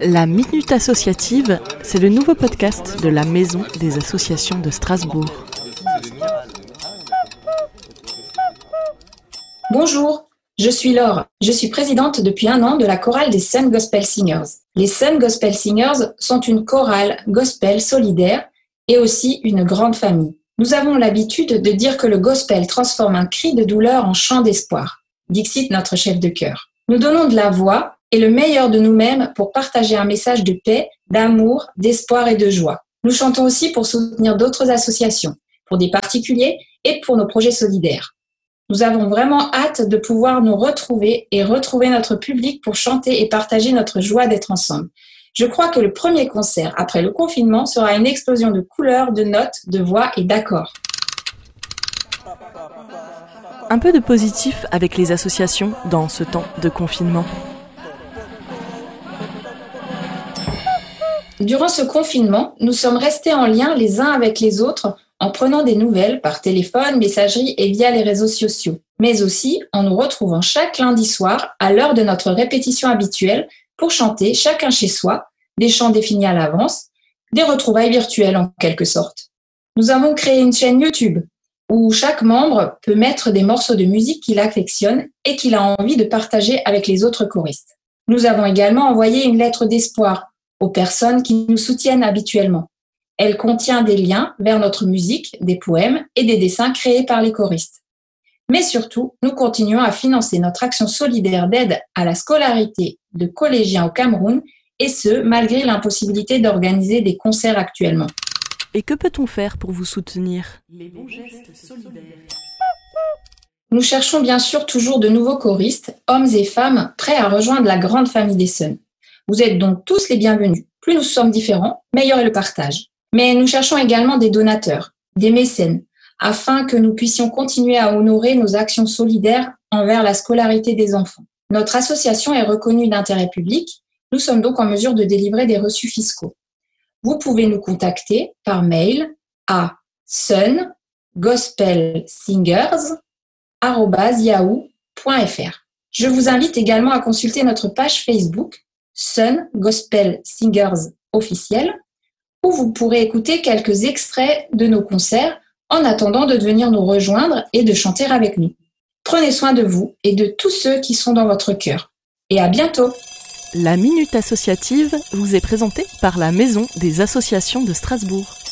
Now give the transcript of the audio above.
La Minute Associative, c'est le nouveau podcast de la Maison des Associations de Strasbourg. Bonjour, je suis Laure. Je suis présidente depuis un an de la chorale des Sun Gospel Singers. Les Sun Gospel Singers sont une chorale gospel solidaire et aussi une grande famille. Nous avons l'habitude de dire que le gospel transforme un cri de douleur en chant d'espoir. Dixit notre chef de chœur. Nous donnons de la voix et le meilleur de nous-mêmes pour partager un message de paix, d'amour, d'espoir et de joie. Nous chantons aussi pour soutenir d'autres associations, pour des particuliers et pour nos projets solidaires. Nous avons vraiment hâte de pouvoir nous retrouver et retrouver notre public pour chanter et partager notre joie d'être ensemble. Je crois que le premier concert après le confinement sera une explosion de couleurs, de notes, de voix et d'accords. Un peu de positif avec les associations dans ce temps de confinement. Durant ce confinement, nous sommes restés en lien les uns avec les autres en prenant des nouvelles par téléphone, messagerie et via les réseaux sociaux, mais aussi en nous retrouvant chaque lundi soir à l'heure de notre répétition habituelle pour chanter chacun chez soi, des chants définis à l'avance, des retrouvailles virtuelles en quelque sorte. Nous avons créé une chaîne YouTube où chaque membre peut mettre des morceaux de musique qu'il affectionne et qu'il a envie de partager avec les autres choristes. Nous avons également envoyé une lettre d'espoir aux personnes qui nous soutiennent habituellement. Elle contient des liens vers notre musique, des poèmes et des dessins créés par les choristes. Mais surtout, nous continuons à financer notre action solidaire d'aide à la scolarité de collégiens au Cameroun, et ce, malgré l'impossibilité d'organiser des concerts actuellement. Et que peut-on faire pour vous soutenir? Les bons gestes solidaires. Nous cherchons bien sûr toujours de nouveaux choristes, hommes et femmes, prêts à rejoindre la grande famille des Suns. Vous êtes donc tous les bienvenus. Plus nous sommes différents, meilleur est le partage. Mais nous cherchons également des donateurs, des mécènes, afin que nous puissions continuer à honorer nos actions solidaires envers la scolarité des enfants. Notre association est reconnue d'intérêt public. Nous sommes donc en mesure de délivrer des reçus fiscaux. Vous pouvez nous contacter par mail à sungospelsingers.yahoo.fr. Je vous invite également à consulter notre page Facebook Sun Gospel Singers officiel, où vous pourrez écouter quelques extraits de nos concerts en attendant de venir nous rejoindre et de chanter avec nous. Prenez soin de vous et de tous ceux qui sont dans votre cœur. Et à bientôt La Minute Associative vous est présentée par la Maison des Associations de Strasbourg.